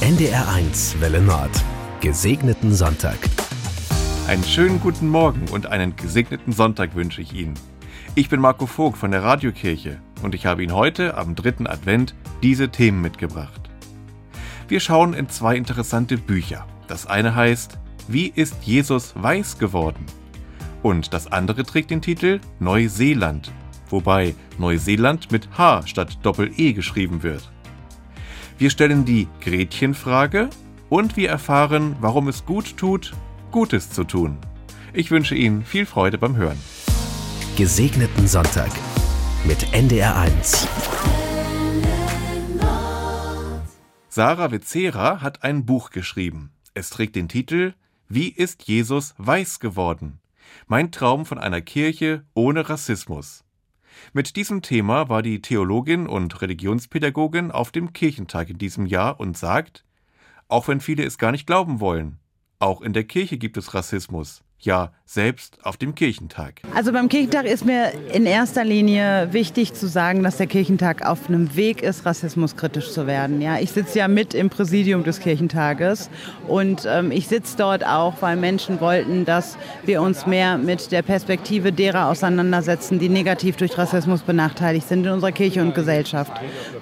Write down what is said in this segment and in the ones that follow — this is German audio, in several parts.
NDR1 Welle Nord. Gesegneten Sonntag. Einen schönen guten Morgen und einen gesegneten Sonntag wünsche ich Ihnen. Ich bin Marco Vogt von der Radiokirche und ich habe Ihnen heute am dritten Advent diese Themen mitgebracht. Wir schauen in zwei interessante Bücher. Das eine heißt Wie ist Jesus weiß geworden? Und das andere trägt den Titel Neuseeland, wobei Neuseeland mit H statt Doppel-E geschrieben wird. Wir stellen die Gretchenfrage und wir erfahren, warum es gut tut, Gutes zu tun. Ich wünsche Ihnen viel Freude beim Hören. Gesegneten Sonntag mit NDR1. Sarah Witzera hat ein Buch geschrieben. Es trägt den Titel Wie ist Jesus weiß geworden? Mein Traum von einer Kirche ohne Rassismus. Mit diesem Thema war die Theologin und Religionspädagogin auf dem Kirchentag in diesem Jahr und sagt, auch wenn viele es gar nicht glauben wollen, auch in der Kirche gibt es Rassismus. Ja selbst auf dem Kirchentag. Also beim Kirchentag ist mir in erster Linie wichtig zu sagen, dass der Kirchentag auf einem Weg ist, rassismuskritisch zu werden. Ja, ich sitze ja mit im Präsidium des Kirchentages und ähm, ich sitze dort auch, weil Menschen wollten, dass wir uns mehr mit der Perspektive derer auseinandersetzen, die negativ durch Rassismus benachteiligt sind in unserer Kirche und Gesellschaft.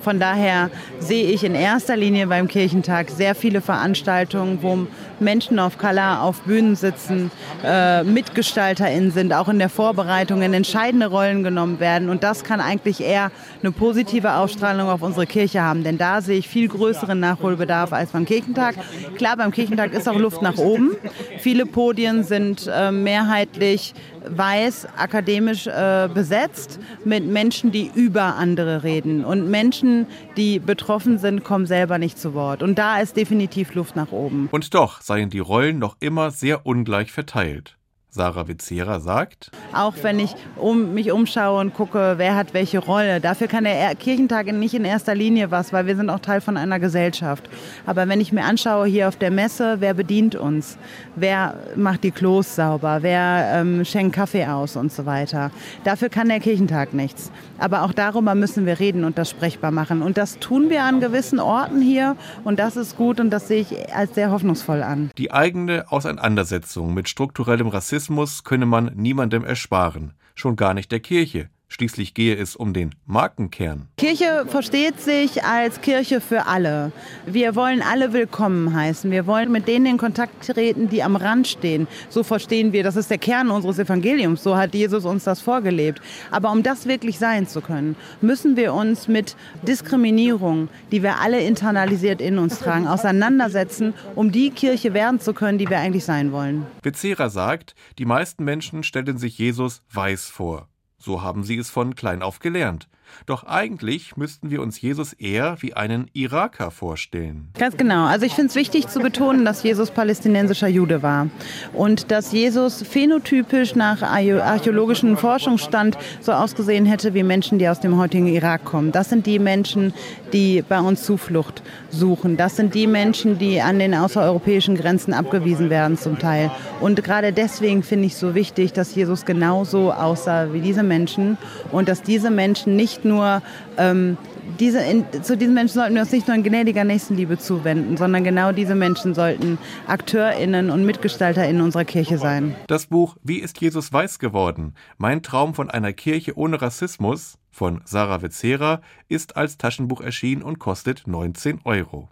Von daher sehe ich in erster Linie beim Kirchentag sehr viele Veranstaltungen, wo Menschen auf Color auf Bühnen sitzen, äh, MitgestalterInnen sind, auch in der Vorbereitung in entscheidende Rollen genommen werden. Und das kann eigentlich eher eine positive Ausstrahlung auf unsere Kirche haben. Denn da sehe ich viel größeren Nachholbedarf als beim Kirchentag. Klar, beim Kirchentag ist auch Luft nach oben. Viele Podien sind äh, mehrheitlich weiß, akademisch äh, besetzt mit Menschen, die über andere reden. Und Menschen, die betroffen sind, kommen selber nicht zu Wort. Und da ist definitiv Luft nach oben. Und doch seien die Rollen noch immer sehr ungleich verteilt. Sarah Witzera sagt. Auch wenn ich um, mich umschaue und gucke, wer hat welche Rolle. Dafür kann der Kirchentag nicht in erster Linie was, weil wir sind auch Teil von einer Gesellschaft. Aber wenn ich mir anschaue hier auf der Messe, wer bedient uns? Wer macht die Klos sauber? Wer ähm, schenkt Kaffee aus und so weiter? Dafür kann der Kirchentag nichts. Aber auch darüber müssen wir reden und das sprechbar machen. Und das tun wir an gewissen Orten hier und das ist gut und das sehe ich als sehr hoffnungsvoll an. Die eigene Auseinandersetzung mit strukturellem Rassismus Rassismus könne man niemandem ersparen, schon gar nicht der Kirche. Schließlich gehe es um den Markenkern. Kirche versteht sich als Kirche für alle. Wir wollen alle willkommen heißen. Wir wollen mit denen in Kontakt treten, die am Rand stehen. So verstehen wir, das ist der Kern unseres Evangeliums. So hat Jesus uns das vorgelebt. Aber um das wirklich sein zu können, müssen wir uns mit Diskriminierung, die wir alle internalisiert in uns tragen, auseinandersetzen, um die Kirche werden zu können, die wir eigentlich sein wollen. Becerra sagt, die meisten Menschen stellen sich Jesus weiß vor. So haben sie es von klein auf gelernt. Doch eigentlich müssten wir uns Jesus eher wie einen Iraker vorstellen. Ganz genau. Also ich finde es wichtig zu betonen, dass Jesus palästinensischer Jude war und dass Jesus phänotypisch nach archäologischen Forschungsstand so ausgesehen hätte wie Menschen, die aus dem heutigen Irak kommen. Das sind die Menschen, die bei uns Zuflucht suchen. Das sind die Menschen, die an den außereuropäischen Grenzen abgewiesen werden zum Teil. Und gerade deswegen finde ich so wichtig, dass Jesus genauso aussah wie diese Menschen und dass diese Menschen nicht nur ähm, diese, in, zu diesen Menschen sollten wir uns nicht nur in gnädiger Nächstenliebe zuwenden, sondern genau diese Menschen sollten AkteurInnen und MitgestalterInnen unserer Kirche sein. Das Buch Wie ist Jesus weiß geworden? Mein Traum von einer Kirche ohne Rassismus von Sarah Witzera ist als Taschenbuch erschienen und kostet 19 Euro.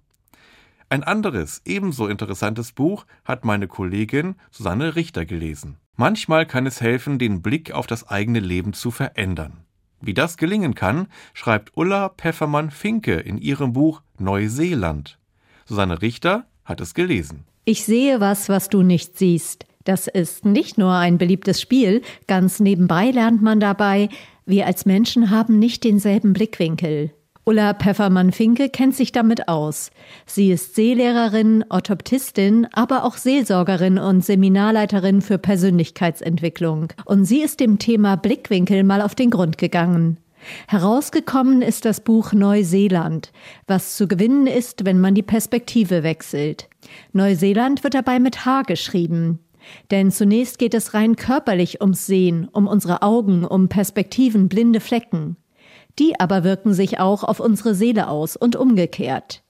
Ein anderes, ebenso interessantes Buch hat meine Kollegin Susanne Richter gelesen. Manchmal kann es helfen, den Blick auf das eigene Leben zu verändern. Wie das gelingen kann, schreibt Ulla Peffermann-Finke in ihrem Buch Neuseeland. Susanne Richter hat es gelesen. Ich sehe was, was du nicht siehst. Das ist nicht nur ein beliebtes Spiel, ganz nebenbei lernt man dabei, wir als Menschen haben nicht denselben Blickwinkel. Ulla Peffermann-Finke kennt sich damit aus. Sie ist Seelehrerin, Orthoptistin, aber auch Seelsorgerin und Seminarleiterin für Persönlichkeitsentwicklung. Und sie ist dem Thema Blickwinkel mal auf den Grund gegangen. Herausgekommen ist das Buch Neuseeland, was zu gewinnen ist, wenn man die Perspektive wechselt. Neuseeland wird dabei mit H geschrieben. Denn zunächst geht es rein körperlich ums Sehen, um unsere Augen, um Perspektiven, blinde Flecken. Die aber wirken sich auch auf unsere Seele aus und umgekehrt.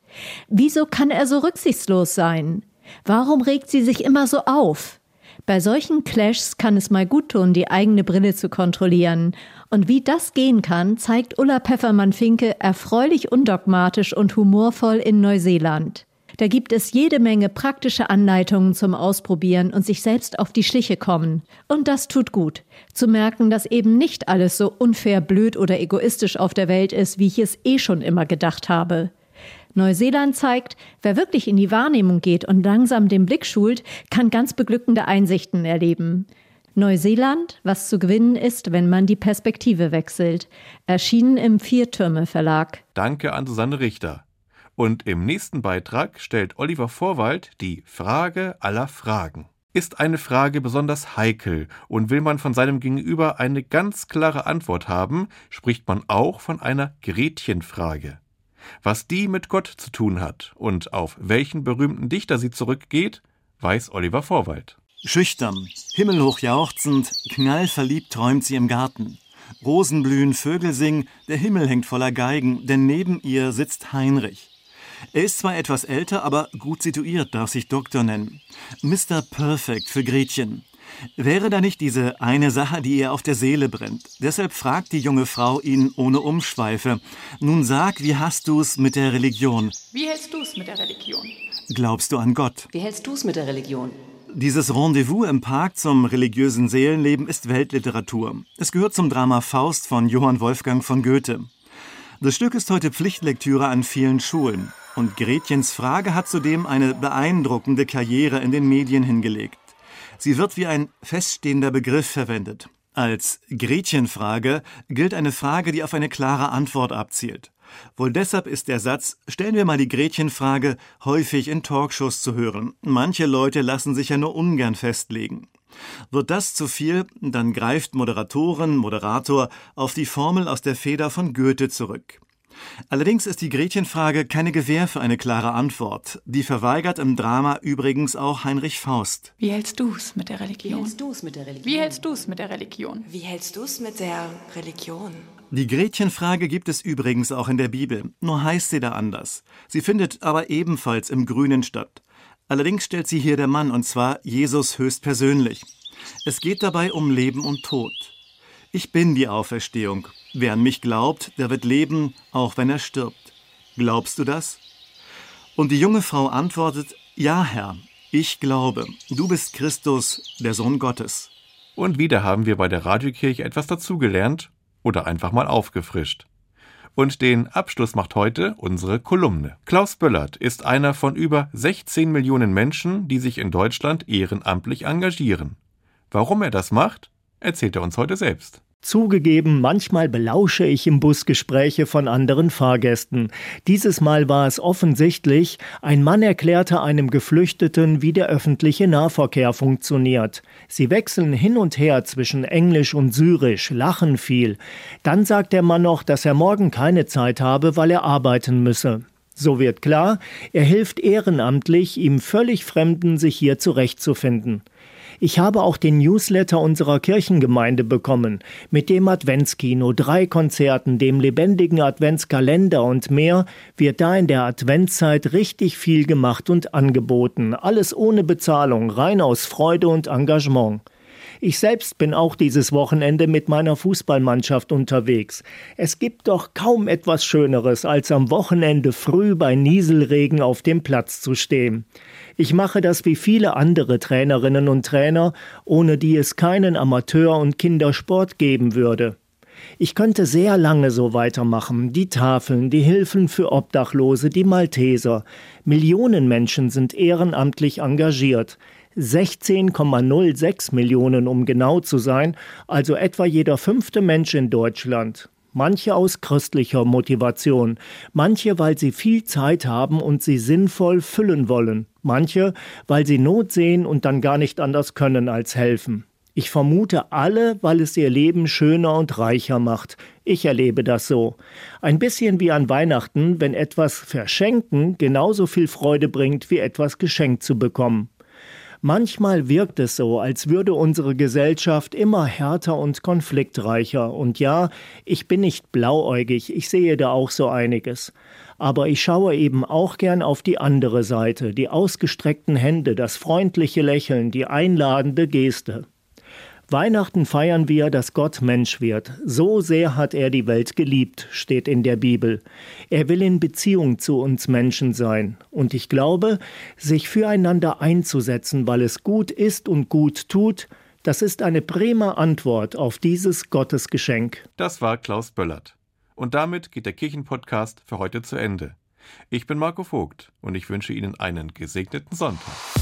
Wieso kann er so rücksichtslos sein? Warum regt sie sich immer so auf? Bei solchen Clashs kann es mal gut tun, die eigene Brille zu kontrollieren. Und wie das gehen kann, zeigt Ulla Peffermann-Finke erfreulich undogmatisch und humorvoll in Neuseeland. Da gibt es jede Menge praktische Anleitungen zum Ausprobieren und sich selbst auf die Schliche kommen. Und das tut gut, zu merken, dass eben nicht alles so unfair, blöd oder egoistisch auf der Welt ist, wie ich es eh schon immer gedacht habe. Neuseeland zeigt, wer wirklich in die Wahrnehmung geht und langsam den Blick schult, kann ganz beglückende Einsichten erleben. Neuseeland, was zu gewinnen ist, wenn man die Perspektive wechselt. Erschienen im Viertürme Verlag. Danke an Susanne Richter. Und im nächsten Beitrag stellt Oliver Vorwald die Frage aller Fragen. Ist eine Frage besonders heikel und will man von seinem Gegenüber eine ganz klare Antwort haben, spricht man auch von einer Gretchenfrage. Was die mit Gott zu tun hat und auf welchen berühmten Dichter sie zurückgeht, weiß Oliver Vorwald. Schüchtern, himmelhoch jauchzend, knallverliebt träumt sie im Garten. Rosen blühen, Vögel singen, der Himmel hängt voller Geigen, denn neben ihr sitzt Heinrich. Er ist zwar etwas älter, aber gut situiert, darf sich Doktor nennen. Mr. Perfect für Gretchen. Wäre da nicht diese eine Sache, die ihr auf der Seele brennt? Deshalb fragt die junge Frau ihn ohne Umschweife. Nun sag, wie hast du's mit der Religion? Wie hältst du's mit der Religion? Glaubst du an Gott? Wie hältst du's mit der Religion? Dieses Rendezvous im Park zum religiösen Seelenleben ist Weltliteratur. Es gehört zum Drama Faust von Johann Wolfgang von Goethe. Das Stück ist heute Pflichtlektüre an vielen Schulen. Und Gretchens Frage hat zudem eine beeindruckende Karriere in den Medien hingelegt. Sie wird wie ein feststehender Begriff verwendet. Als Gretchenfrage gilt eine Frage, die auf eine klare Antwort abzielt. Wohl deshalb ist der Satz Stellen wir mal die Gretchenfrage häufig in Talkshows zu hören. Manche Leute lassen sich ja nur ungern festlegen. Wird das zu viel, dann greift Moderatorin, Moderator auf die Formel aus der Feder von Goethe zurück. Allerdings ist die Gretchenfrage keine Gewähr für eine klare Antwort. Die verweigert im Drama übrigens auch Heinrich Faust. Wie hältst du's mit der Religion? Wie hältst du's mit der Religion? Wie hältst du's mit der Religion? Wie hältst du's mit der Religion? Die Gretchenfrage gibt es übrigens auch in der Bibel, nur heißt sie da anders. Sie findet aber ebenfalls im Grünen statt. Allerdings stellt sie hier der Mann, und zwar Jesus höchstpersönlich. Es geht dabei um Leben und Tod. Ich bin die Auferstehung. Wer an mich glaubt, der wird leben, auch wenn er stirbt. Glaubst du das? Und die junge Frau antwortet, Ja, Herr, ich glaube, du bist Christus, der Sohn Gottes. Und wieder haben wir bei der Radiokirche etwas dazugelernt oder einfach mal aufgefrischt. Und den Abschluss macht heute unsere Kolumne. Klaus Böllert ist einer von über 16 Millionen Menschen, die sich in Deutschland ehrenamtlich engagieren. Warum er das macht, erzählt er uns heute selbst. Zugegeben, manchmal belausche ich im Bus Gespräche von anderen Fahrgästen. Dieses Mal war es offensichtlich, ein Mann erklärte einem Geflüchteten, wie der öffentliche Nahverkehr funktioniert. Sie wechseln hin und her zwischen Englisch und Syrisch, lachen viel. Dann sagt der Mann noch, dass er morgen keine Zeit habe, weil er arbeiten müsse. So wird klar, er hilft ehrenamtlich, ihm völlig Fremden sich hier zurechtzufinden. Ich habe auch den Newsletter unserer Kirchengemeinde bekommen, mit dem Adventskino, drei Konzerten, dem lebendigen Adventskalender und mehr, wird da in der Adventszeit richtig viel gemacht und angeboten, alles ohne Bezahlung, rein aus Freude und Engagement. Ich selbst bin auch dieses Wochenende mit meiner Fußballmannschaft unterwegs. Es gibt doch kaum etwas Schöneres, als am Wochenende früh bei Nieselregen auf dem Platz zu stehen. Ich mache das wie viele andere Trainerinnen und Trainer, ohne die es keinen Amateur- und Kindersport geben würde. Ich könnte sehr lange so weitermachen. Die Tafeln, die Hilfen für Obdachlose, die Malteser. Millionen Menschen sind ehrenamtlich engagiert. 16,06 Millionen, um genau zu sein, also etwa jeder fünfte Mensch in Deutschland manche aus christlicher Motivation, manche, weil sie viel Zeit haben und sie sinnvoll füllen wollen, manche, weil sie Not sehen und dann gar nicht anders können als helfen. Ich vermute alle, weil es ihr Leben schöner und reicher macht. Ich erlebe das so. Ein bisschen wie an Weihnachten, wenn etwas verschenken genauso viel Freude bringt, wie etwas geschenkt zu bekommen. Manchmal wirkt es so, als würde unsere Gesellschaft immer härter und konfliktreicher. Und ja, ich bin nicht blauäugig, ich sehe da auch so einiges. Aber ich schaue eben auch gern auf die andere Seite, die ausgestreckten Hände, das freundliche Lächeln, die einladende Geste. Weihnachten feiern wir, dass Gott Mensch wird. So sehr hat er die Welt geliebt, steht in der Bibel. Er will in Beziehung zu uns Menschen sein. Und ich glaube, sich füreinander einzusetzen, weil es gut ist und gut tut, das ist eine prima Antwort auf dieses Gottesgeschenk. Das war Klaus Böllert. Und damit geht der Kirchenpodcast für heute zu Ende. Ich bin Marco Vogt und ich wünsche Ihnen einen gesegneten Sonntag.